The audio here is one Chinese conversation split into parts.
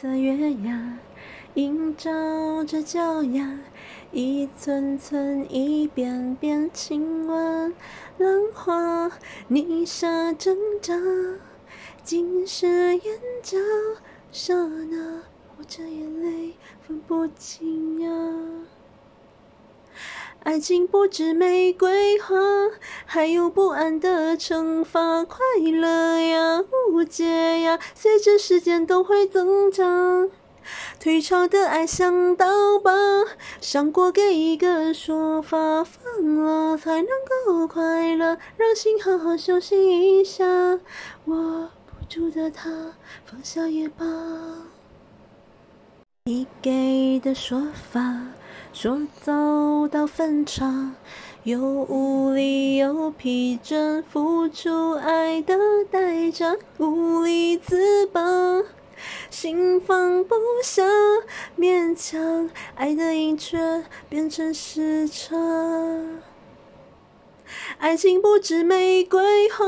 色月牙，映照着脚丫，一寸寸，一遍遍亲吻浪花，泥沙挣扎，浸湿眼角，刹那，我这眼泪分不清呀。爱情不止玫瑰花，还有不安的惩罚。快乐呀，误解呀，随着时间都会增长。退潮的爱像刀疤，伤过给一个说法。放了才能够快乐，让心好好休息一下。握不住的他，放下也罢。你给的说法。说走到分岔，又无力又疲倦，付出爱的代价，无力自拔，心放不下，勉强爱的瘾却变成时差。爱情不止玫瑰花，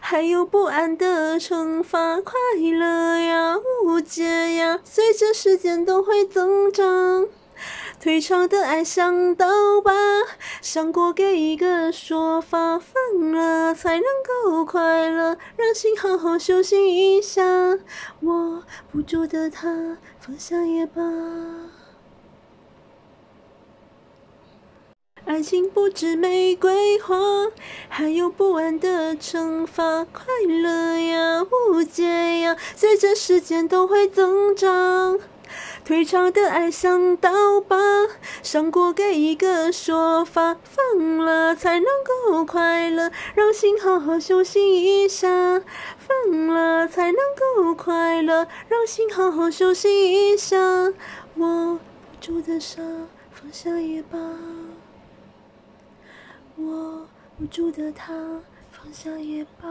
还有不安的惩罚。快乐呀，无解呀，随着时间都会增长。退潮的爱像刀疤，伤过给一个说法。放了才能够快乐，让心好好休息一下。握不住的他，放下也罢。爱情不止玫瑰花，还有不安的惩罚。快乐呀，误解呀，随着时间都会增长。退潮的爱像刀疤，伤过给一个说法。放了才能够快乐，让心好好休息一下。放了才能够快乐，让心好好休息一下。握不住的沙，放下也罢。握不住的他，放下也罢。